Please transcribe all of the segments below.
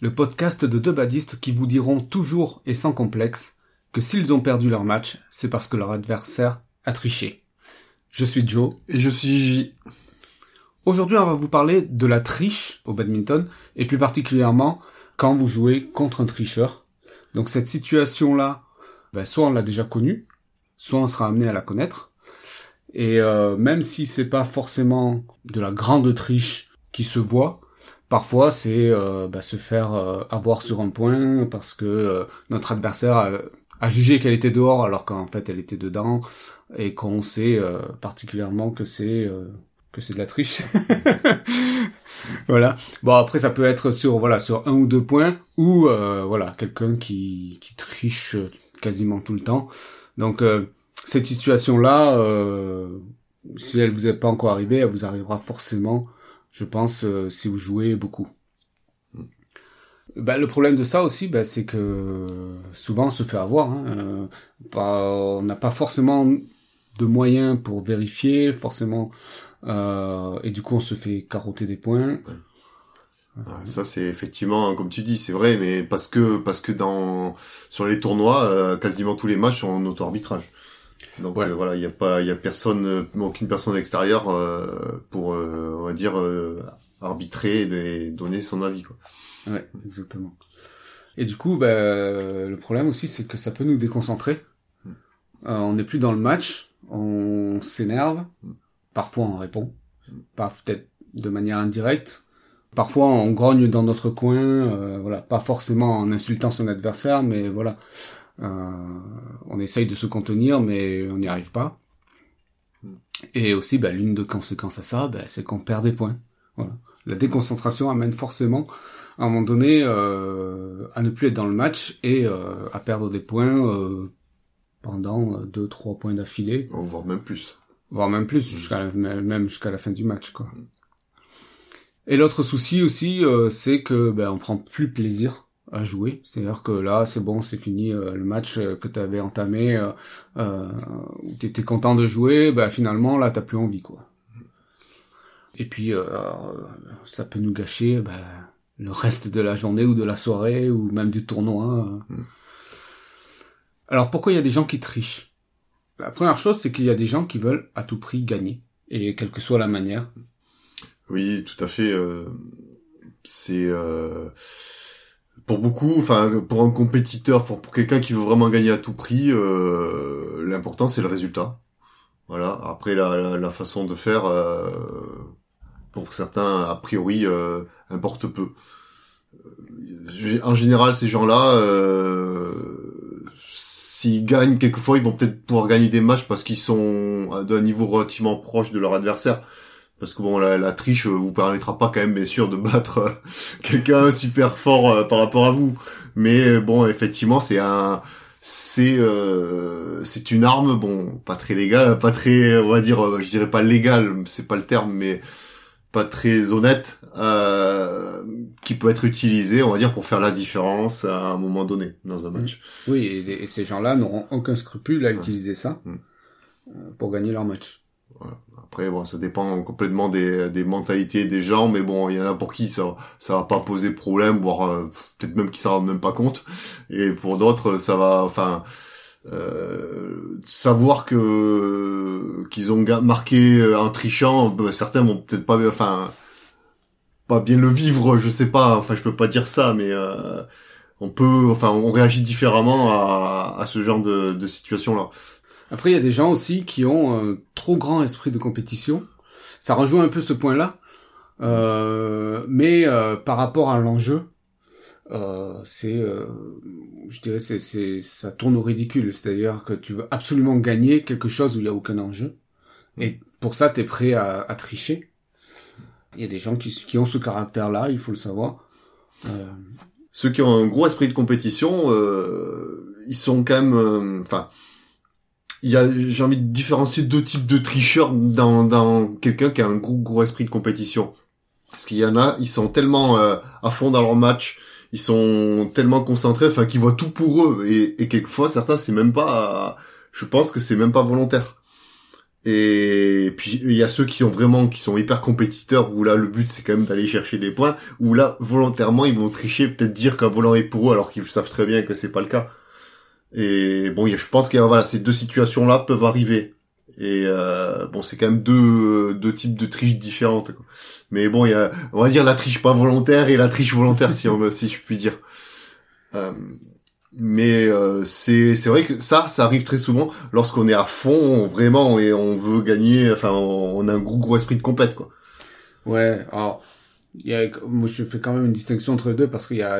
le podcast de deux badistes qui vous diront toujours et sans complexe que s'ils ont perdu leur match, c'est parce que leur adversaire a triché. Je suis Joe. Et je suis J. Aujourd'hui, on va vous parler de la triche au badminton, et plus particulièrement quand vous jouez contre un tricheur. Donc cette situation-là, ben, soit on l'a déjà connue, soit on sera amené à la connaître. Et euh, même si c'est pas forcément de la grande triche qui se voit, parfois c'est euh, bah, se faire euh, avoir sur un point parce que euh, notre adversaire a, a jugé qu'elle était dehors alors qu'en fait elle était dedans et qu'on sait euh, particulièrement que c'est euh, que c'est de la triche. voilà. Bon après ça peut être sur voilà sur un ou deux points ou euh, voilà quelqu'un qui qui triche quasiment tout le temps. Donc cette situation là si elle vous est pas encore arrivée, elle vous arrivera forcément je pense, euh, si vous jouez beaucoup. Bah, le problème de ça aussi, bah, c'est que souvent on se fait avoir. Hein, euh, pas, on n'a pas forcément de moyens pour vérifier, forcément, euh, et du coup on se fait carotter des points. Ça c'est effectivement comme tu dis c'est vrai mais parce que parce que dans sur les tournois euh, quasiment tous les matchs sont en auto arbitrage donc Ouais. euh, voilà il y a pas il y a personne euh, aucune personne extérieure euh, pour euh, on va dire euh, arbitrer et donner son avis quoi Ouais, exactement. Et du coup, bah, le problème aussi, c'est que ça peut nous déconcentrer. Euh, on n'est plus dans le match, on s'énerve, parfois on répond, pas peut-être de manière indirecte. Parfois on grogne dans notre coin, euh, voilà, pas forcément en insultant son adversaire, mais voilà, on essaye de se contenir, mais on n'y arrive pas. Et aussi, bah, l'une des conséquences à ça, bah, c'est qu'on perd des points. Voilà. La déconcentration amène forcément à un moment donné euh, à ne plus être dans le match et euh, à perdre des points euh, pendant euh, deux trois points d'affilée on voit même plus voire même plus jusqu'à la, même jusqu'à la fin du match quoi et l'autre souci aussi euh, c'est que ben on prend plus plaisir à jouer c'est à dire que là c'est bon c'est fini euh, le match euh, que tu avais entamé euh, euh, où tu étais content de jouer ben finalement là t'as plus envie quoi et puis euh, ça peut nous gâcher ben, le reste de la journée ou de la soirée ou même du tournoi Mm. alors pourquoi il y a des gens qui trichent? La première chose, c'est qu'il y a des gens qui veulent à tout prix gagner, et quelle que soit la manière. Oui, tout à fait. euh, c'est euh, pour beaucoup, enfin pour un compétiteur, pour, pour quelqu'un qui veut vraiment gagner à tout prix, euh, l'important c'est le résultat. Voilà. Après la, la, la façon de faire, euh, pour certains a priori euh, importe peu. Euh, En général, ces gens-là, euh, s'ils gagnent quelquefois, ils vont peut-être pouvoir gagner des matchs parce qu'ils sont d'un niveau relativement proche de leur adversaire. Parce que bon, la, la triche euh, vous permettra pas quand même, bien sûr, de battre euh, quelqu'un super fort euh, par rapport à vous. Mais bon, effectivement, c'est un, c'est, euh, c'est une arme, bon, pas très légale, pas très, on va dire, je dirais pas légale, c'est pas le terme, mais pas très honnête, euh, qui peut être utilisée, on va dire, pour faire la différence à un moment donné dans un match. Oui, et, et ces gens-là n'auront aucun scrupule à utiliser ça Mm. euh, pour gagner leur match. Après, bon, ça dépend complètement des, des mentalités des gens, mais bon, il y en a pour qui ça, ça va pas poser problème, voire euh, peut-être même qu'ils s'en rendent même pas compte. Et pour d'autres, ça va, enfin, euh, savoir que qu'ils ont marqué euh, en trichant, ben, certains vont peut-être pas, enfin, pas bien le vivre, je sais pas. Enfin, je peux pas dire ça, mais euh, on peut, enfin, on réagit différemment à, à ce genre de, de situation-là. Après, il y a des gens aussi qui ont un trop grand esprit de compétition. Ça rejoint un peu ce point-là. Euh, mais euh, par rapport à l'enjeu, euh, c'est, euh, je dirais, c'est, c'est, ça tourne au ridicule. C'est-à-dire que tu veux absolument gagner quelque chose où il y a aucun enjeu. Et pour ça, t'es prêt à, à tricher. Il y a des gens qui, qui ont ce caractère-là, il faut le savoir. Euh, ceux qui ont un gros esprit de compétition, euh, ils sont quand même, euh, enfin, il y a, j'ai envie de différencier deux types de tricheurs dans, dans quelqu'un qui a un gros gros esprit de compétition. Parce qu'il y en a, ils sont tellement euh, à fond dans leur match, ils sont tellement concentrés, enfin, qu'ils voient tout pour eux. Et, et quelquefois, certains, c'est même pas, je pense que c'est même pas volontaire. Et puis il y a ceux qui sont vraiment qui sont hyper compétiteurs où là le but c'est quand même d'aller chercher des points où là volontairement ils vont tricher peut-être dire qu'un volant est pour eux alors qu'ils savent très bien que c'est pas le cas. Et bon, je pense que voilà, ces deux situations-là peuvent arriver. Et euh, bon, c'est quand même deux, deux types de triches différentes. Quoi. Mais bon, il y a, on va dire la triche pas volontaire et la triche volontaire, si on, si je puis dire. Euh, mais euh, c'est c'est vrai que ça, ça arrive très souvent lorsqu'on est à fond, vraiment, et on veut gagner. Enfin, on, a un gros gros esprit de compète, quoi. Ouais. Alors, il y a, moi, je fais quand même une distinction entre les deux parce qu'il y a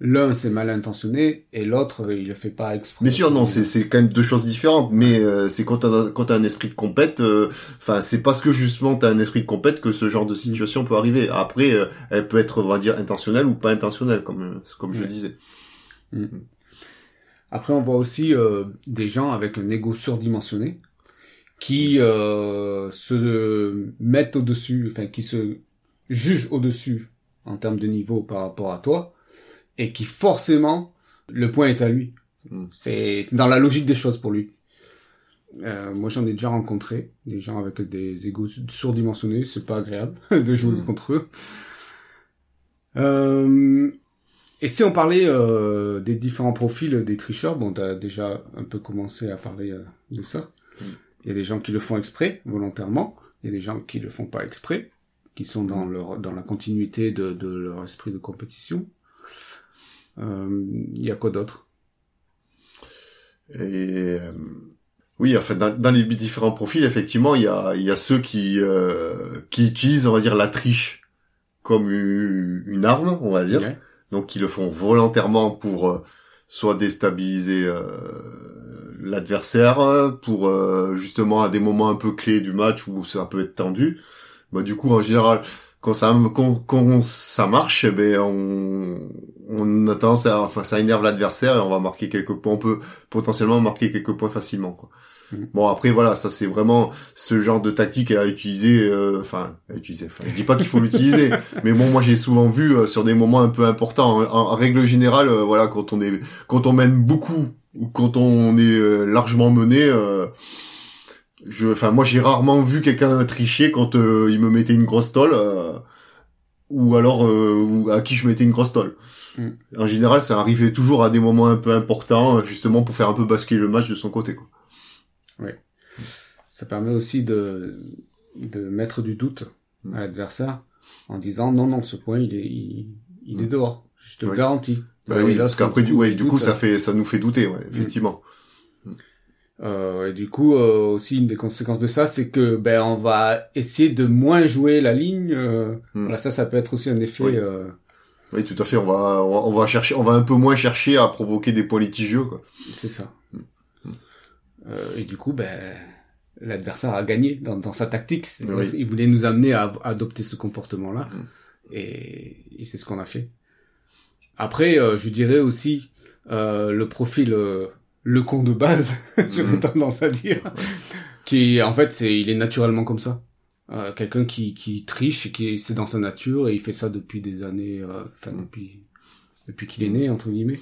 l'un c'est mal intentionné et l'autre il le fait pas exprès. Bien sûr, non, c'est c'est quand même deux choses différentes, mais euh, c'est quand t'as quand t'as un esprit de compète, euh, enfin c'est parce que justement t'as un esprit de compète que ce genre de situation peut arriver. Après, euh, elle peut être on va dire intentionnelle ou pas intentionnelle, comme comme je disais. Mm. Après, on voit aussi des gens avec un ego surdimensionné qui se mettent au-dessus, enfin qui se jugent au-dessus en termes de niveau par rapport à toi et qui forcément le point est à lui. Hmm. C'est dans la logique des choses pour lui. Euh, moi, j'en ai déjà rencontré des gens avec des égos surdimensionnés. C'est pas agréable de jouer hmm. contre eux. Euh, et si on parlait euh, des différents profils des tricheurs, bon, t'as déjà un peu commencé à parler de ça. Hmm. Il y a des gens qui le font exprès, volontairement. Il y a des gens qui le font pas exprès, qui sont dans leur dans la continuité de, de leur esprit de compétition. Euh, il y a quoi d'autre? Et euh, oui, enfin dans, dans, les différents profils, effectivement, il y a, y a ceux qui euh, qui utilisent, on va dire, la triche comme une arme, on va dire. Donc qui le font volontairement pour soit déstabiliser euh, l'adversaire, pour justement à des moments un peu clés du match où ça peut être tendu. Bah du coup en général quand ça quand, ça marche, eh ben on on a tendance à enfin ça énerve l'adversaire et on va marquer quelques points, on peut potentiellement marquer quelques points facilement quoi. Mm. Bon après voilà, ça c'est vraiment ce genre de tactique à utiliser euh, enfin à utiliser. Enfin, je dis pas qu'il faut l'utiliser, mais bon moi j'ai souvent vu euh, sur des moments un peu importants en, règle générale euh, voilà quand on est quand on mène beaucoup ou quand on est largement mené je, enfin, moi, j'ai rarement vu quelqu'un tricher quand euh, il me mettait une grosse tolle, euh, ou alors euh, à qui je mettais une grosse tolle. Mm. En général, ça arrivait toujours à des moments un peu importants, justement pour faire un peu basculer le match de son côté. Quoi. Oui. Ça permet aussi de de mettre du doute à mm. l'adversaire en disant non non ce point il est il, est mm. dehors. Je te le garantis. Bah oui, parce qu'après du, ouais, du coup ça fait ça nous fait douter, ouais, effectivement. Euh, et du coup, euh, aussi une des conséquences de ça, c'est que ben on va essayer de moins jouer la ligne. Euh, hmm. Voilà, ça, ça peut être aussi un effet. Oui. Euh, oui, tout à fait. On va, on va, chercher, on va un peu moins chercher à provoquer des points litigieux, quoi. C'est ça. Hmm. Hmm. Euh, et du coup, ben l'adversaire a gagné dans, dans sa tactique. Il voulait nous amener à, à adopter ce comportement-là, et, et c'est ce qu'on a fait. Après, je dirais aussi le profil le con de base, j'aurais mhm. tendance à dire, qui en fait c'est il est naturellement comme ça. Euh, quelqu'un qui qui triche et qui c'est dans sa nature et il fait ça depuis des années, euh, enfin depuis depuis qu'il est né entre guillemets.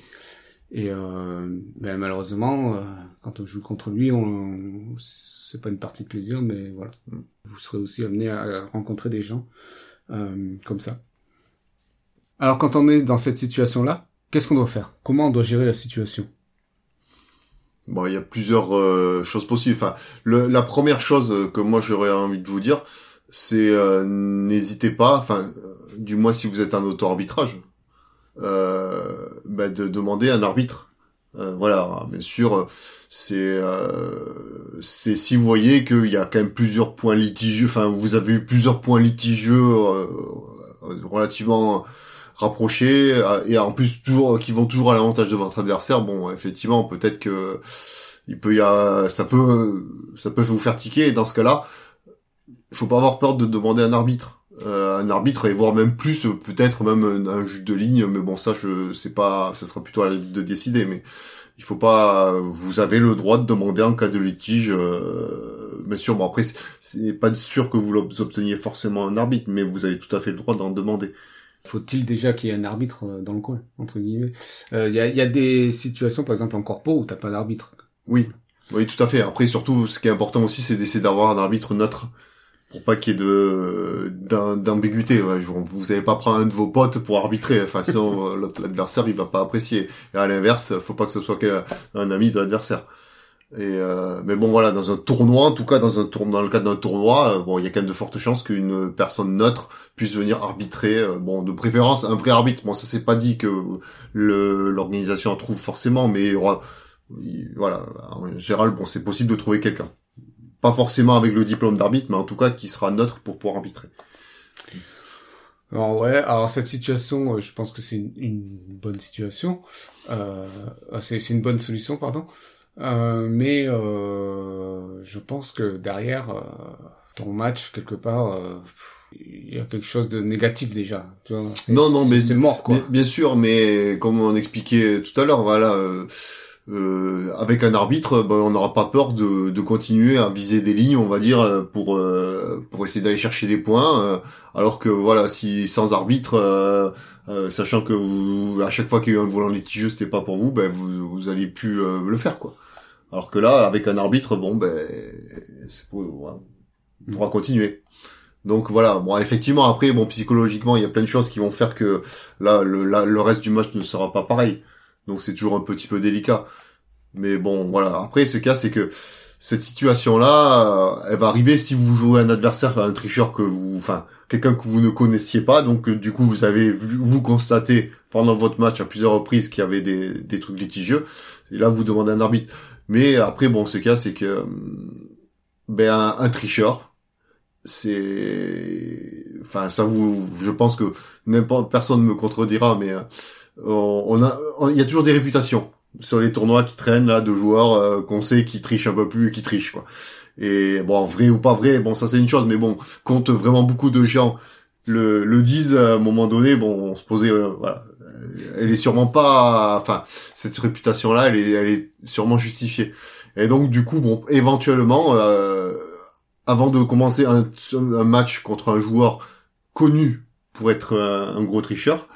Et euh, ben, malheureusement, euh, quand on joue contre lui, on, c'est pas une partie de plaisir, mais voilà, vous serez aussi amené à rencontrer des gens euh, comme ça. Alors quand on est dans cette situation-là, qu'est-ce qu'on doit faire? Comment on doit gérer la situation? Bon, il y a plusieurs euh, choses possibles. Enfin, la première chose que moi j'aurais envie de vous dire, c'est euh, n'hésitez pas, enfin, euh, du moins si vous êtes un auto-arbitrage, bah, de demander un arbitre. voilà, bien sûr, c'est c'est si vous voyez qu'il y a quand même plusieurs points litigieux, enfin, vous avez eu plusieurs points litigieux relativement rapprochés euh, et en plus toujours qui vont toujours à l'avantage de votre adversaire bon effectivement peut-être que il peut y a ça peut ça peut vous faire tiquer et dans ce cas-là il faut pas avoir peur de demander un arbitre. Euh, un arbitre et voire même plus peut-être même un, juge de ligne mais bon ça je sais pas ça sera plutôt à l'arbitre de décider mais il faut pas vous avez le droit de demander en cas de litige euh, bien sûr. Bon après c'est pas sûr que vous obteniez forcément un arbitre mais vous avez tout à fait le droit d'en demander faut-il déjà qu'il y ait un arbitre euh, dans le coin entre guillemets? Il y, a, y a des situations par exemple en corpo où t'as pas d'arbitre oui oui tout à fait après surtout ce qui est important aussi c'est d'essayer d'avoir un arbitre neutre pour pas qu'il y ait de d'ambiguïté. Vous allez pas prendre un de vos potes pour arbitrer. Enfin, sinon l'adversaire il va pas apprécier. Et à l'inverse, faut pas que ce soit un ami de l'adversaire. Et euh, mais bon voilà, dans un tournoi, en tout cas dans un tour, dans le cadre d'un tournoi, euh, bon il y a quand même de fortes chances qu'une personne neutre puisse venir arbitrer. Euh, bon de préférence un vrai arbitre. Bon ça c'est pas dit que l'organisation en trouve forcément, mais voilà en général bon c'est possible de trouver quelqu'un pas forcément avec le diplôme d'arbitre, mais en tout cas qui sera neutre pour pouvoir arbitrer. Alors ouais, alors cette situation, euh, je pense que c'est une, bonne situation, euh, c'est une bonne solution, pardon. Euh, mais euh, je pense que derrière euh, ton match quelque part, il y a quelque chose de négatif déjà. Tu vois, non non mais c'est mort quoi. bien sûr, mais comme on expliquait tout à l'heure, voilà euh, avec un arbitre, ben, on n'aura pas peur de, de, continuer à viser des lignes, on va dire, pour euh, pour essayer d'aller chercher des points. Euh, alors que voilà, si sans arbitre, sachant que vous, à chaque fois qu'il y a eu un volant litigieux, c'était pas pour vous, ben vous vous allez plus le faire quoi. Alors que là, avec un arbitre, bon ben, c'est pour, on pourra continuer. Donc voilà, bon effectivement après bon psychologiquement il y a plein de choses qui vont faire que là le, le reste du match ne sera pas pareil. Donc c'est toujours un petit peu délicat. Mais bon, voilà. Après, ce cas, c'est que cette situation-là, euh, elle va arriver si vous jouez un adversaire, un tricheur que vous, enfin, quelqu'un que vous ne connaissiez pas. Donc, euh, du coup, vous avez vu, vous constatez pendant votre match à plusieurs reprises qu'il y avait des, des trucs litigieux. Et là, vous demandez un arbitre. Mais après, bon, ce cas, c'est que, euh, ben, un, tricheur, c'est, enfin, ça vous, je pense que n'importe personne me contredira, mais on a, il y a toujours des réputations sur les tournois qui traînent là de joueurs euh, qu'on sait qui trichent un peu plus et qui trichent quoi. Et bon, vrai ou pas vrai, bon ça c'est une chose, mais bon, quand vraiment beaucoup de gens le, le disent à un moment donné, bon, on se posait, euh, voilà, elle est sûrement pas, enfin, cette réputation là, elle est, elle est sûrement justifiée. Et donc du coup, bon, éventuellement, euh, avant de commencer un, match contre un joueur connu pour être un gros tricheur,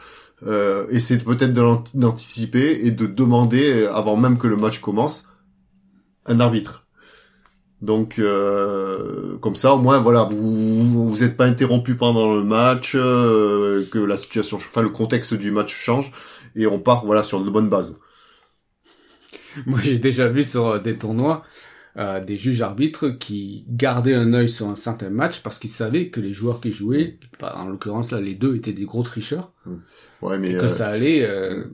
euh, essayer peut-être d'anticiper et de demander, avant même que le match commence, un arbitre. Donc euh, comme ça, au moins, voilà, vous vous êtes pas interrompu pendant le match, euh, que la situation, enfin le contexte du match change, et on part voilà sur de bonnes bases. Moi, j'ai déjà vu sur des tournois euh, des juges arbitres qui gardaient un œil sur un certain match parce qu'ils savaient que les joueurs qui jouaient, en l'occurrence là, les deux étaient des gros tricheurs. Mmh. Ouais, mais que euh, ça allait. Euh,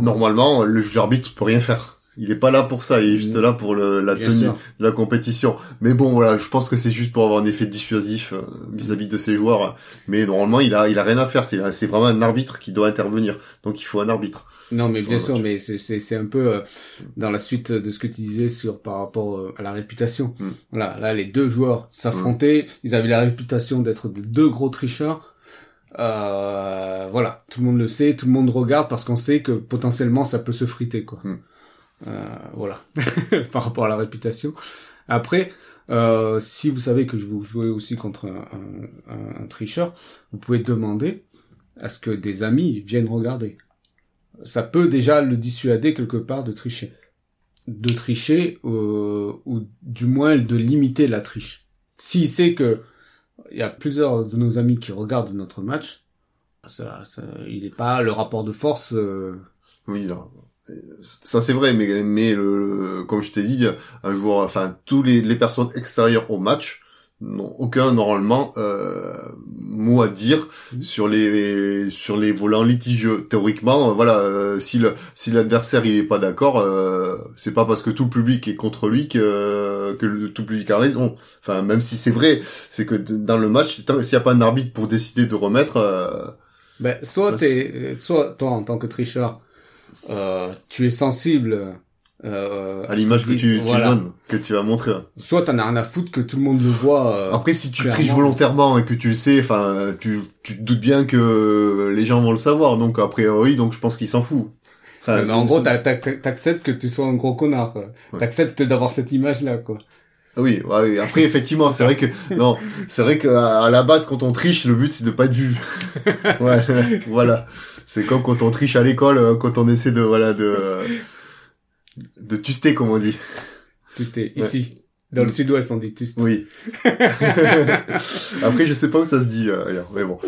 normalement, le juge arbitre peut rien faire. Il est pas là pour ça, il est juste là pour le, la tenue de la compétition. Mais bon, voilà, je pense que c'est juste pour avoir un effet dissuasif vis-à-vis de ses joueurs. Mais normalement, il a, il a rien à faire. C'est, c'est vraiment un arbitre qui doit intervenir. Donc, il faut un arbitre. Non, mais bien sûr, mais c'est c'est un peu euh, dans la suite de ce que tu disais sur par rapport euh, à la réputation. Mm. Voilà, là les deux joueurs s'affrontaient, mm. ils avaient la réputation d'être deux gros tricheurs. Euh, voilà, tout le monde le sait, tout le monde regarde parce qu'on sait que potentiellement ça peut se friter quoi. Mm. Euh, voilà, par rapport à la réputation. Après, euh, si vous savez que je vous jouez aussi contre un, un, un tricheur, vous pouvez demander à ce que des amis viennent regarder ça peut déjà le dissuader quelque part de tricher. De tricher, euh, ou du moins de limiter la triche. S'il sait que il y a plusieurs de nos amis qui regardent notre match, ça, ça il n'est pas le rapport de force. Euh... Oui, ça c'est vrai, mais mais le, comme je t'ai dit, un joueur, enfin tous les, les personnes extérieures au match n'ont aucun normalement euh, mot à dire mhm. sur les sur les volants litigieux théoriquement euh, voilà euh, si le si l'adversaire il est pas d'accord euh, c'est pas parce que tout le public est contre lui que que le, tout le public a raison enfin même si c'est vrai c'est que dans le match s'il y a pas un arbitre pour décider de remettre euh, ben soit bah, t'es soit toi en tant que tricheur tu es sensible Euh, À l'image que tu, tu voilà. donnes, que tu as montré. Soit t'en as rien à foutre que tout le monde le voit. euh, Après, si tu clairement. triches volontairement et que tu le sais, enfin, tu, tu te doutes bien que les gens vont le savoir. Donc, a priori, donc je pense qu'il s'en fout. Enfin, mais en gros, t'acceptes que tu sois un gros connard. quoi. Ouais. T'acceptes d'avoir cette image-là, quoi. Oui, ouais, oui. Après, effectivement, c'est vrai que non, c'est vrai que à à la base, quand on triche, le but c'est de pas être vu. ouais, voilà. C'est comme quand on triche à l'école, euh, quand on essaie de voilà de de tuster, comme on dit. Tu sais, ici, dans le sud-ouest, on dit tu sais. Oui. Après, je sais pas où ça se dit, euh, ailleurs, mais bon.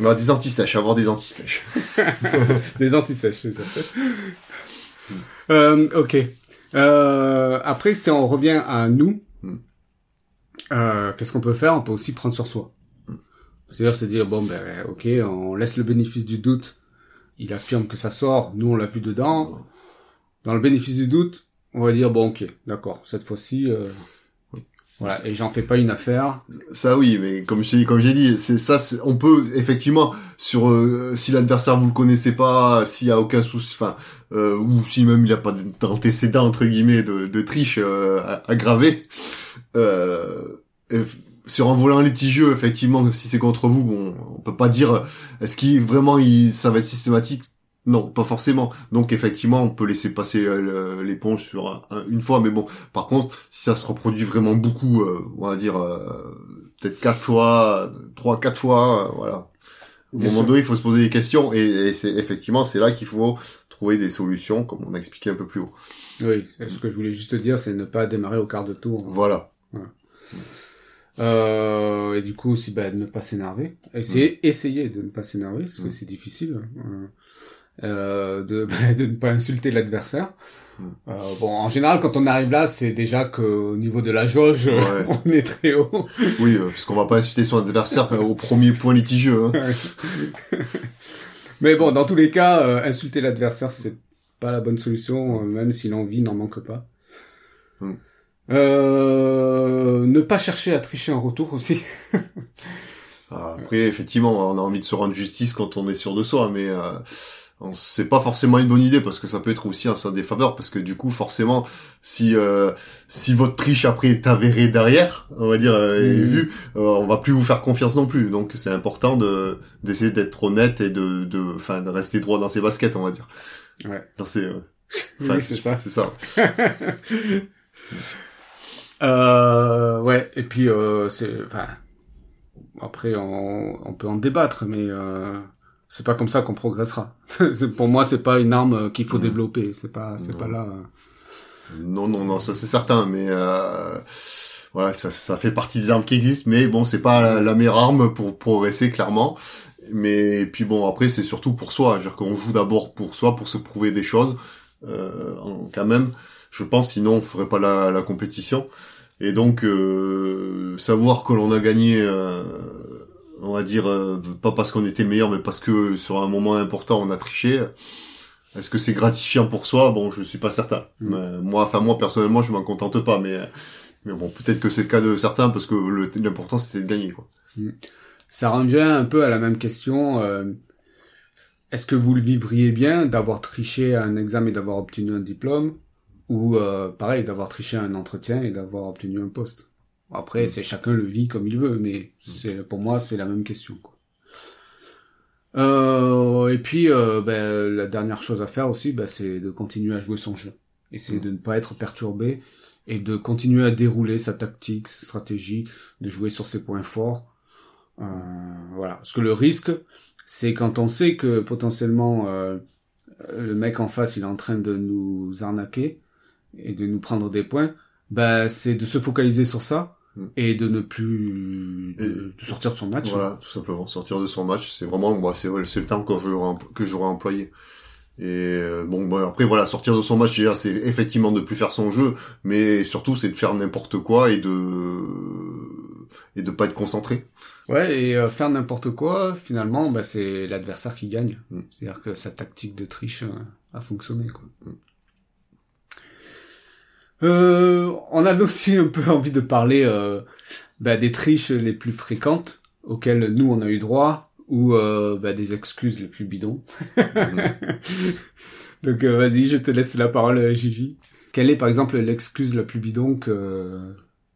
Alors, des antisèches, avoir des antisèches. Les antisèches, c'est ça. euh, ok. Euh, après, si on revient à nous, Mm. euh, qu'est-ce qu'on peut faire? On peut aussi prendre sur soi. C'est-à-dire se dire, bon, ben, ok, on laisse le bénéfice du doute. Il affirme que ça sort. Nous, on l'a vu dedans. Dans le bénéfice du doute, on va dire, bon, ok, d'accord, cette fois-ci... Euh, voilà, et j'en fais pas une affaire. Ça oui, mais comme j'ai comme j'ai dit, c'est ça. On peut effectivement sur euh, si l'adversaire vous le connaissez pas, s'il y a aucun souci, enfin euh, ou si même il a pas d'antécédent entre guillemets de, de triche euh. Sur un volant litigieux, effectivement, si c'est contre vous, on, on peut pas dire euh, est-ce qu'il vraiment il, ça va être systématique? Non, pas forcément. Donc effectivement, on peut laisser passer euh, l'éponge sur un- un- une fois, mais bon. Par contre, si ça se reproduit vraiment beaucoup, euh, on va dire euh, peut-être quatre fois, trois, quatre fois, euh, voilà. Au moment sûr. donné, il faut se poser des questions et, et c'est effectivement c'est là qu'il faut trouver des solutions, comme on a expliqué un peu plus haut. Oui, ce que je voulais juste dire, c'est ne pas démarrer au quart de tour. Voilà. Euh, et du coup aussi, bah, de ne pas s'énerver. Essayer, essayer de ne pas s'énerver, parce que c'est difficile. Euh, euh, de, bah, de ne pas insulter l'adversaire. Euh, bon, en général, quand on arrive là, c'est déjà qu'au niveau de la jauge, Ouais. on est très haut. Oui, euh, parce qu'on va pas insulter son adversaire euh, au premier point litigieux. Hein. Mais bon, dans tous les cas, insulter l'adversaire, c'est pas la bonne solution, même si l'envie n'en manque pas. Mm. Euh, ne pas chercher à tricher en retour aussi. Ah, Après, effectivement, on a envie de se rendre justice quand on est sûr de soi, mais euh, c'est pas forcément une bonne idée parce que ça peut être aussi un sa défaveur parce que du coup, forcément, si euh, si votre triche après est avérée derrière, on va dire euh, Mhm. vue, euh, on va plus vous faire confiance non plus. Donc, c'est important de d'essayer d'être honnête et de de enfin de rester droit dans ses baskets, on va dire. Ouais. Dans ses, euh, Oui, c'est ça. C'est ça. Euh, ouais, et puis euh, c'est, enfin, après on, on peut en débattre, mais euh, c'est pas comme ça qu'on progressera. Pour moi, c'est pas une arme qu'il faut Mhm. développer. C'est pas, c'est pas là. Non, non, non, ça c'est certain, mais euh, voilà, ça, ça fait partie des armes qui existent, mais bon, c'est pas la, la meilleure arme pour progresser clairement. Mais puis bon, après c'est surtout pour soi, c'est-à-dire qu'on joue d'abord pour soi, pour se prouver des choses, euh, quand même. Je pense, sinon on ferait pas la, la compétition. Et donc euh, savoir que l'on a gagné, euh, on va dire euh, pas parce qu'on était le meilleur, mais parce que sur un moment important on a triché. Est-ce que c'est gratifiant pour soi? Bon, je suis pas certain. Mm. Mais moi, enfin moi personnellement, je m'en contente pas, mais mais bon, peut-être que c'est le cas de certains parce que l'important c'était de gagner quoi. Ça revient un peu à la même question. euh, Est-ce que vous le vivriez bien d'avoir triché à un examen et d'avoir obtenu un diplôme, ou euh, pareil d'avoir triché un entretien et d'avoir obtenu un poste Après, Mm. c'est chacun le vit comme il veut, mais c'est pour moi c'est la même question. Quoi. Euh, et puis euh, ben, la dernière chose à faire aussi, ben, c'est de continuer à jouer son jeu. Essayer Mm. de ne pas être perturbé et de continuer à dérouler sa tactique, sa stratégie, de jouer sur ses points forts. Voilà. Parce que le risque, c'est quand on sait que potentiellement le mec en face il est en train de nous arnaquer et de nous prendre des points, bah c'est de se focaliser sur ça Mm. et de ne plus de, Et- de sortir de son match. Voilà, tout simplement sortir de son match, c'est vraiment, bah, c'est c'est le terme que j'aurais que j'aurais employé. Et euh, bon, bah, après voilà, sortir de son match déjà, c'est effectivement de plus faire son jeu, mais surtout c'est de faire n'importe quoi et de et de pas être concentré. Ouais, et euh, faire n'importe quoi, finalement, bah, c'est l'adversaire qui gagne. Mm. C'est-à-dire que sa tactique de triche euh, a fonctionné. Quoi. Mm. Euh, on avait aussi un peu envie de parler euh, bah, des triches les plus fréquentes auxquelles nous on a eu droit ou euh, bah, des excuses les plus bidons. Donc euh, vas-y, je te laisse la parole, euh, Gigi. Quelle est par exemple l'excuse la plus bidon que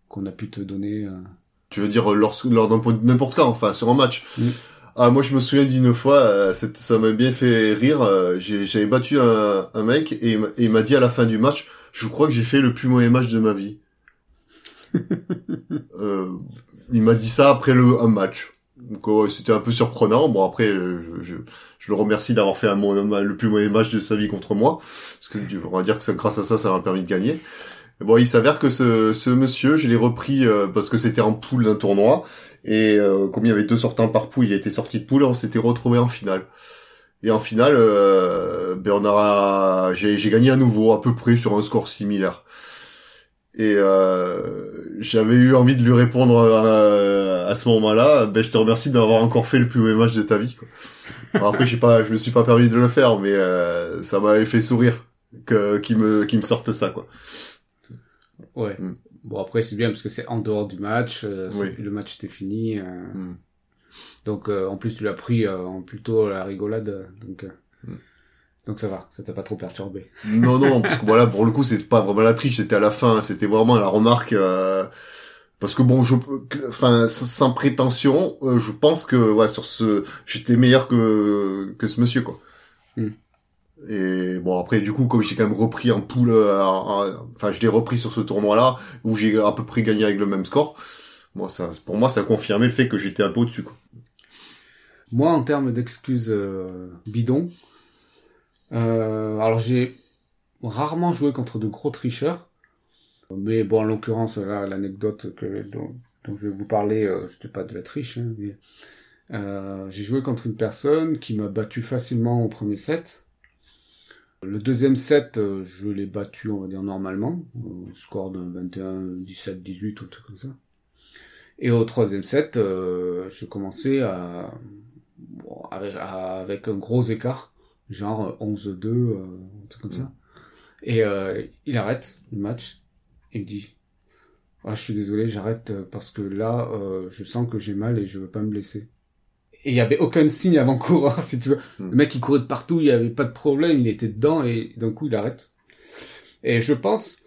qu'on a pu te donner euh? Tu veux dire lors, lors d'un point- n'importe quand, enfin sur un match. Mm. Ah moi je me souviens d'une fois, ça m'a bien fait rire. J'avais battu un, un mec et il m'a dit à la fin du match, je crois que j'ai fait le plus mauvais match de ma vie. Euh, il m'a dit ça après le un match. Donc ouais, c'était un peu surprenant. Bon après, euh, je, je, je le remercie d'avoir fait un, mo- un- le plus mauvais match de sa vie contre moi, parce que on va dire que ça, grâce à ça, ça m'a permis de gagner. Bon, il s'avère que ce, ce monsieur, je l'ai repris euh, parce que c'était en poule d'un tournoi et euh, comme il y avait deux sortants par poule, il était sorti de poule, on s'était retrouvé en finale. Et en finale, euh, ben on j'ai, j'ai gagné à nouveau à peu près sur un score similaire. Et euh, j'avais eu envie de lui répondre à, à ce moment-là, ben je te remercie d'avoir encore fait le plus mauvais match de ta vie. Quoi. Alors après, j'ai pas, je me suis pas permis de le faire, mais euh, ça m'avait fait sourire que qui me qui me sorte ça quoi. Ouais. Mm. Bon après c'est bien parce que c'est en dehors du match, euh, Oui. le match était fini. euh, Mm. Donc euh, en plus tu l'as pris euh, en plutôt la rigolade, donc euh, Mm. donc ça va, ça t'a pas trop perturbé. Non, non, parce que voilà, pour le coup, c'était pas vraiment la triche, c'était à la fin, c'était vraiment la remarque. euh, parce que bon, je, enfin, sans- prétention, euh, je pense que ouais, sur ce, j'étais meilleur que que ce monsieur, quoi. Hmm. Et bon, après, du coup, comme j'ai quand même repris en poule, en- en- enfin, je l'ai repris sur ce tournoi-là où j'ai à peu près gagné avec le même score. Moi, ça, pour moi, ça a confirmé le fait que j'étais un peu au-dessus. Moi en termes d'excuses euh, bidons, euh, alors j'ai rarement joué contre de gros tricheurs, mais bon en l'occurrence là l'anecdote que dont, dont je vais vous parler, euh, c'était pas de la triche, hein, euh, j'ai joué contre une personne qui m'a battu facilement au premier set. Le deuxième set, euh, je l'ai battu, on va dire, normalement, au score de 21, 17, 18, ou truc comme ça. Et au troisième set, euh, je commençais à, bon, avec, à- avec un gros écart, genre 11-2, euh, un truc comme ça. Et euh, il arrête le match, il me dit, ah, je suis désolé, j'arrête parce que là, euh, je sens que j'ai mal et je veux pas me blesser. Et il y avait aucun signe avant-coureur, si tu veux. Mm. Le mec, il courait de partout, il y avait pas de problème, il était dedans et d'un coup, il arrête. Et je pense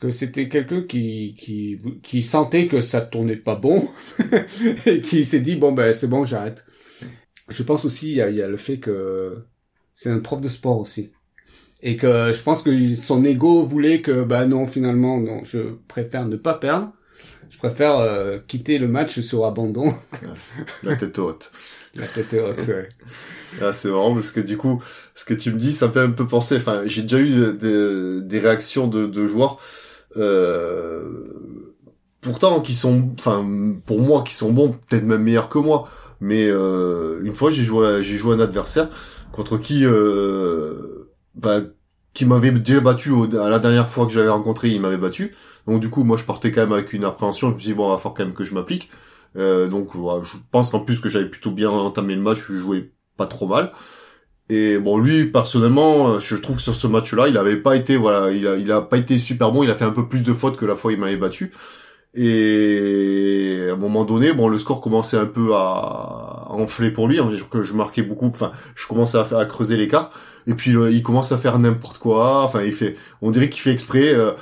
que c'était quelqu'un qui, qui, qui sentait que ça tournait pas bon et qui s'est dit, bon, ben, c'est bon, j'arrête. Je pense aussi, il y a, y a le fait que c'est un prof de sport aussi. Et que je pense que son ego voulait que, bah non, finalement, non, je préfère ne pas perdre. Je préfère euh, quitter le match sur abandon. La tête haute. La tête haute, ouais. Ah, c'est marrant parce que du coup, ce que tu me dis, ça me fait un peu penser. Enfin, j'ai déjà eu de- de- des réactions de, de joueurs, pourtant qui sont, enfin, pour moi, qui sont bons, peut-être même meilleurs que moi. Mais euh, une fois, j'ai joué, j'ai joué un adversaire contre qui, euh, bah, qui m'avait déjà battu à la dernière fois que j'avais rencontré, il m'avait battu. Donc du coup, moi, je partais quand même avec une appréhension. Je me suis dit bon, il va falloir quand même que je m'applique. Euh, donc je pense qu'en plus que j'avais plutôt bien entamé le match, je jouais pas trop mal. Et bon, lui personnellement, euh, je trouve que sur ce match-là, il avait pas été voilà, il a il a pas été super bon. Il a fait un peu plus de fautes que la fois il m'avait battu. Et à un moment donné, bon, le score commençait un peu à, enfler pour lui. Dire que je marquais beaucoup. Enfin, je commençais à creuser l'écart. Et puis il commence à faire n'importe quoi. Enfin, il fait, on dirait qu'il fait exprès. euh,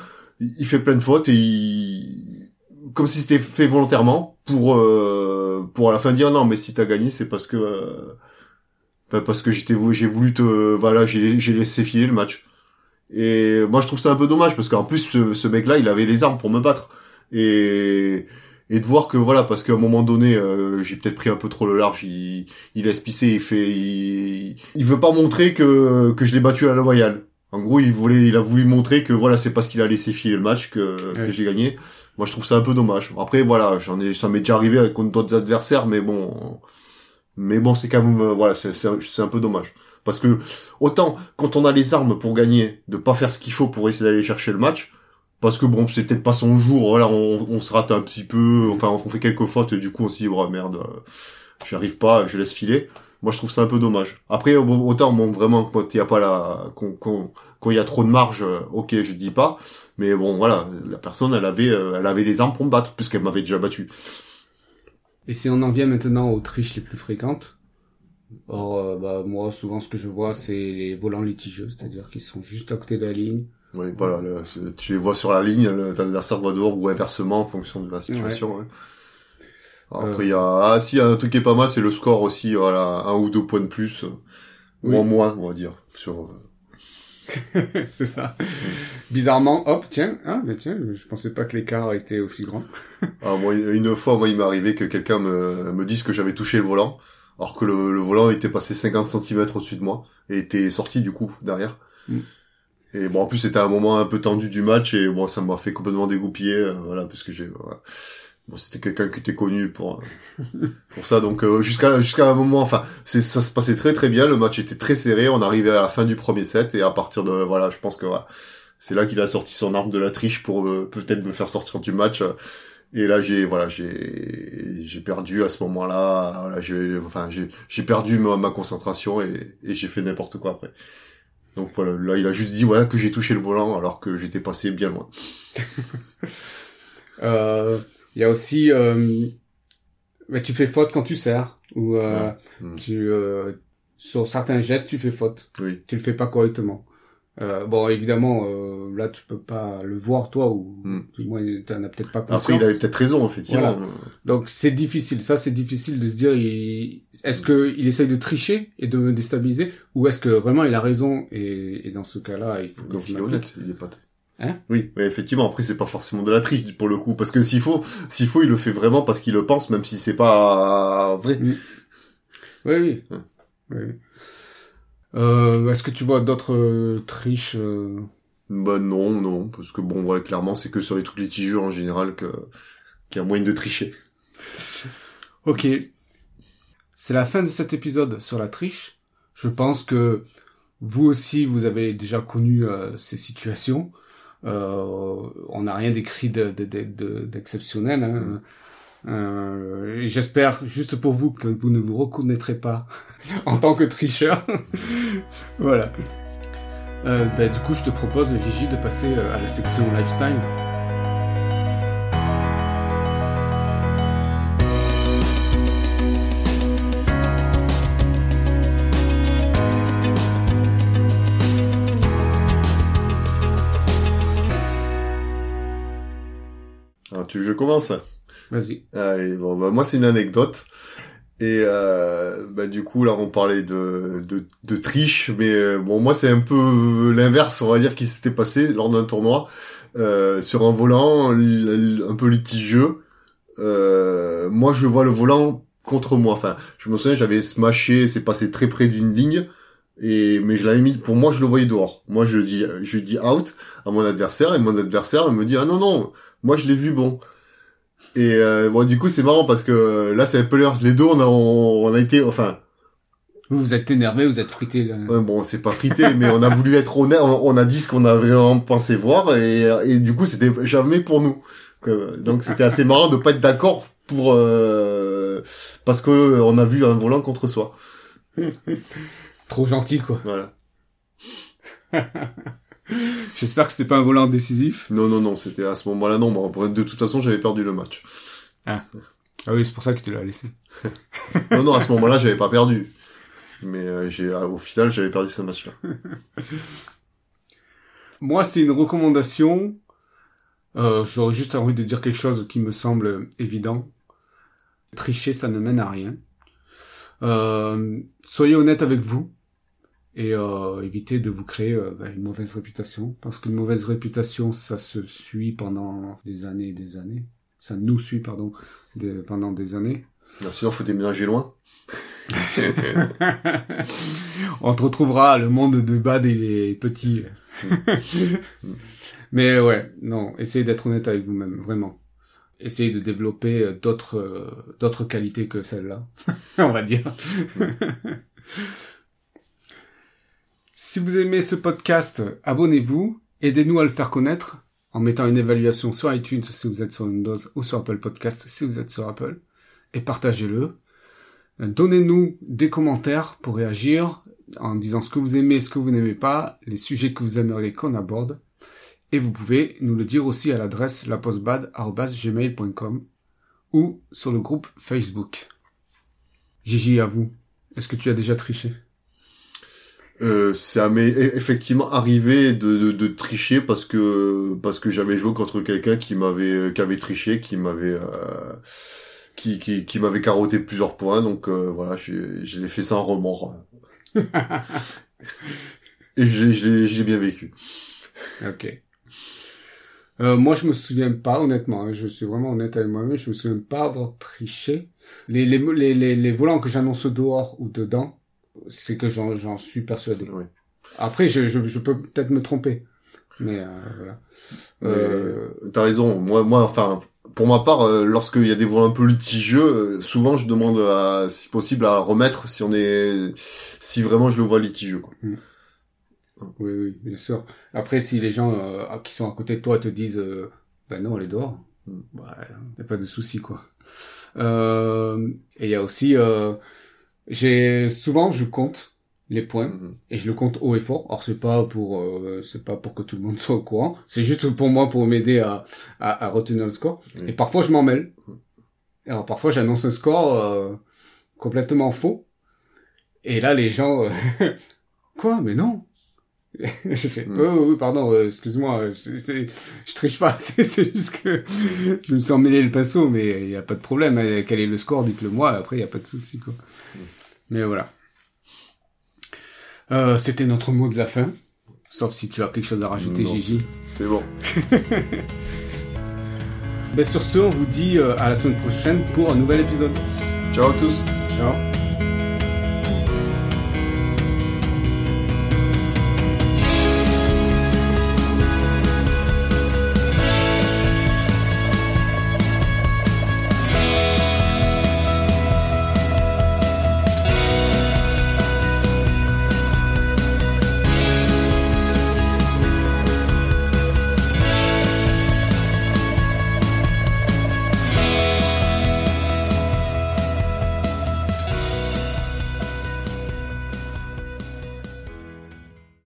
il fait plein de fautes et il, comme si c'était fait volontairement pour euh, pour à la fin dire non, mais si t'as gagné, c'est parce que euh, parce que j'étais j'ai voulu te voilà, j'ai j'ai laissé filer le match. Et moi, je trouve ça un peu dommage parce qu'en plus, ce, ce mec-là, il avait les armes pour me battre. Et et de voir que voilà, parce qu'à un moment donné, euh, j'ai peut-être pris un peu trop le large. Il, il laisse pisser, il fait, il, il veut pas montrer que que je l'ai battu à la loyale. En gros, il voulait, il a voulu montrer que voilà, c'est parce qu'il a laissé filer le match que, que j'ai gagné. Moi, je trouve ça un peu dommage. Après, voilà, j'en ai, ça m'est déjà arrivé avec contre d'autres adversaires, mais bon, mais bon, c'est quand même, euh, voilà, c'est, un- un peu dommage. Parce que autant quand on a les armes pour gagner, de pas faire ce qu'il faut pour essayer d'aller chercher le match, parce que bon, c'est peut-être pas son jour. Voilà, on, on se rate un petit peu, enfin, on fait quelques fautes et du coup on se dit, oh merde, euh, j'arrive pas, je laisse filer. Moi, je trouve ça un peu dommage. Après, autant, bon, vraiment, quand il y a pas la, quand, quand, quand il y a trop de marge, euh, ok, je dis pas. Mais bon, voilà, la personne, elle avait, elle avait les armes pour me battre, puisqu'elle m'avait déjà battu. Et si on en vient maintenant aux triches les plus fréquentes, Or, euh, bah, moi, souvent, ce que je vois, c'est les volants litigieux, c'est-à-dire qu'ils sont juste à côté de la ligne. Oui, voilà, tu les vois sur la ligne, le- ton adversaire va dehors ou inversement en fonction de la situation. ouais. Alors, Euh. Après, il y a, ah, si, y a un truc qui est pas mal, c'est le score aussi, voilà, un ou deux points de plus, ou en moins, on va dire, sur, c'est ça. Bizarrement, hop, tiens, ah, mais tiens, je pensais pas que l'écart était aussi grand. Ah, moi, une fois, moi, il m'est arrivé que quelqu'un me, me dise que j'avais touché le volant, alors que le, le volant était passé 50 cm au-dessus de moi, et était sorti, du coup, derrière. Mm. Et bon, en plus, c'était un moment un peu tendu du match, et bon, ça m'a fait complètement dégoupiller, euh, voilà, parce que j'ai, voilà. Bon, c'était quelqu'un qui était connu pour, euh, pour ça, donc, euh, jusqu'à, jusqu'à un moment, enfin, c'est, ça se passait très très bien, le match était très serré, on arrivait à la fin du premier set, et à partir de, voilà, je pense que, voilà, c'est là qu'il a sorti son arme de la triche pour euh, peut-être me faire sortir du match. euh, et là, j'ai voilà, j'ai j'ai perdu à ce moment-là. Voilà, j'ai enfin j'ai j'ai perdu ma, concentration et, et j'ai fait n'importe quoi après. Donc voilà, là, il a juste dit voilà que j'ai touché le volant alors que j'étais passé bien loin. Euh, Il y a aussi, euh, bah, tu fais faute quand tu sers, ou euh, Ouais. Mm. tu, euh, sur certains gestes, tu fais faute. Oui. Tu le fais pas correctement. Euh, bon, évidemment, euh, là, tu peux pas le voir, toi, ou Mm. du moins, t'en as peut-être pas conscience. Après, il avait peut-être raison effectivement. Voilà. Donc, c'est difficile. Ça, c'est difficile de se dire, il... est-ce que il essaye de tricher et de me déstabiliser, ou est-ce que vraiment il a raison, et, et dans ce cas-là, il faut que Donc je il est honnête, il est pas. Hein oui, mais effectivement. Après, c'est pas forcément de la triche pour le coup, parce que s'il faut, s'il faut, il le fait vraiment parce qu'il le pense, même si c'est pas vrai. Oui, oui. Ouais. oui. Euh, est-ce que tu vois d'autres euh, triches euh, Bah non, non, parce que bon, voilà, clairement, c'est que sur les trucs litigieux en général que qu'il y a moyen de tricher. Ok. C'est la fin de cet épisode sur la triche. Je pense que vous aussi, vous avez déjà connu euh, ces situations. Euh, on n'a rien décrit de- de- de- de- d'exceptionnel. hein. Euh, J'espère, juste pour vous, que vous ne vous reconnaîtrez pas en tant que tricheur. voilà. Euh, bah, du coup, je te propose, Gigi, de passer euh, à la section lifestyle. Tu veux que je commence? Vas-y. Allez, bon, bah, moi, c'est une anecdote. Et euh, bah, du coup, là, on parlait de, de, de triche, mais euh, bon, moi, c'est un peu l'inverse, on va dire, qui s'était passé lors d'un tournoi euh, sur un volant un peu litigieux. Euh, moi, je vois le volant contre moi. Enfin, je me souviens, j'avais smashé, c'est passé très près d'une ligne. Et mais je l'avais mis pour moi je le voyais dehors. Moi je dis je dis out à mon adversaire et mon adversaire me dit ah non non moi je l'ai vu bon. Et euh, bon du coup c'est marrant parce que euh, là c'est un peu l'heure les deux on a on, on a été enfin Vous vous êtes énervé, vous êtes frité. là. ouais, bon c'est pas frité mais on a voulu être honnête on, on a dit ce qu'on a vraiment pensé voir et, et du coup c'était jamais pour nous. Donc c'était assez marrant de pas être d'accord pour euh, parce que euh, on a vu un volant contre soi. Trop gentil, quoi. Voilà. J'espère que c'était pas un volant décisif. Non non non c'était à ce moment-là non moi, de toute façon j'avais perdu le match. Ah oui, c'est pour ça que tu l'as laissé. Non, non, à ce moment-là, j'avais pas perdu. Mais euh, j'ai, euh, au final, j'avais perdu ce match-là. Moi, c'est une recommandation. Euh, J'aurais juste envie de dire quelque chose qui me semble évident. Tricher, ça ne mène à rien. Euh, soyez honnête avec vous et euh, évitez de vous créer euh, bah, une mauvaise réputation. Parce qu'une mauvaise réputation, ça se suit pendant des années et des années. Ça nous suit, pardon, des- pendant des années. Non, sinon, faut déménager loin. On te retrouvera le monde de Bad et les petits. Mais ouais, non, essayez d'être honnête avec vous-même, vraiment. Essayez de développer euh, d'autres euh, d'autres qualités que celle-là, on va dire. Si vous aimez ce podcast, abonnez-vous, aidez-nous à le faire connaître en mettant une évaluation sur iTunes si vous êtes sur Windows ou sur Apple Podcast si vous êtes sur Apple et partagez-le. Donnez-nous des commentaires pour réagir en disant ce que vous aimez, ce que vous n'aimez pas, les sujets que vous aimeriez qu'on aborde. Et vous pouvez nous le dire aussi à l'adresse lapostbad.gmail.com ou sur le groupe Facebook. Gigi, à vous. Est-ce que tu as déjà triché? Euh, ça m'est e- effectivement arrivé de, de, de tricher parce que parce que j'avais joué contre quelqu'un qui m'avait qui avait triché, qui m'avait euh, qui qui, qui m'avait carotté plusieurs points. Donc euh, voilà, je l'ai fait sans remords. Et je, l'ai- je bien vécu. Ok. Euh, moi, je me souviens pas, honnêtement. hein, je suis vraiment honnête avec moi-même. Je me souviens pas avoir triché. Les, les, les, les, les volants que j'annonce dehors ou dedans, c'est que j'en, suis persuadé. Oui. Après, je, je, je peux peut-être me tromper. Mais euh, voilà. Euh, T'as raison. Moi, moi, enfin, pour ma part, euh, lorsqu'il y a des vols un peu litigieux, euh, souvent je demande, à, si possible, à remettre si on est, si vraiment je le vois litigieux. Quoi. oui, oui, bien sûr. Après, si les gens euh, qui sont à côté de toi te disent, euh, ben non, elle est dehors, Mm. bah, y a pas de souci, quoi. Euh, et il y a aussi, euh, j'ai souvent je compte les points Mhm. et je le compte haut et fort. Or c'est pas pour euh, c'est pas pour que tout le monde soit au courant. C'est juste pour moi pour m'aider à, à à retenir le score. Oui. Et parfois je m'en mêle. Alors parfois j'annonce un score euh, complètement faux. Et là les gens euh, quoi? Mais non. J'ai fait Mm. oh oui pardon euh, excuse-moi euh, c'est je triche pas c'est juste que je me suis emmêlé le pinceau mais il y a pas de problème Euh, quel est le score dites-le moi après il y a pas de souci quoi. Mais voilà. Euh, C'était notre mot de la fin. Sauf si tu as quelque chose à rajouter, Non. Gigi. C'est bon. Ben, sur ce, on vous dit à la semaine prochaine pour un nouvel épisode. Ciao à tous. Ciao.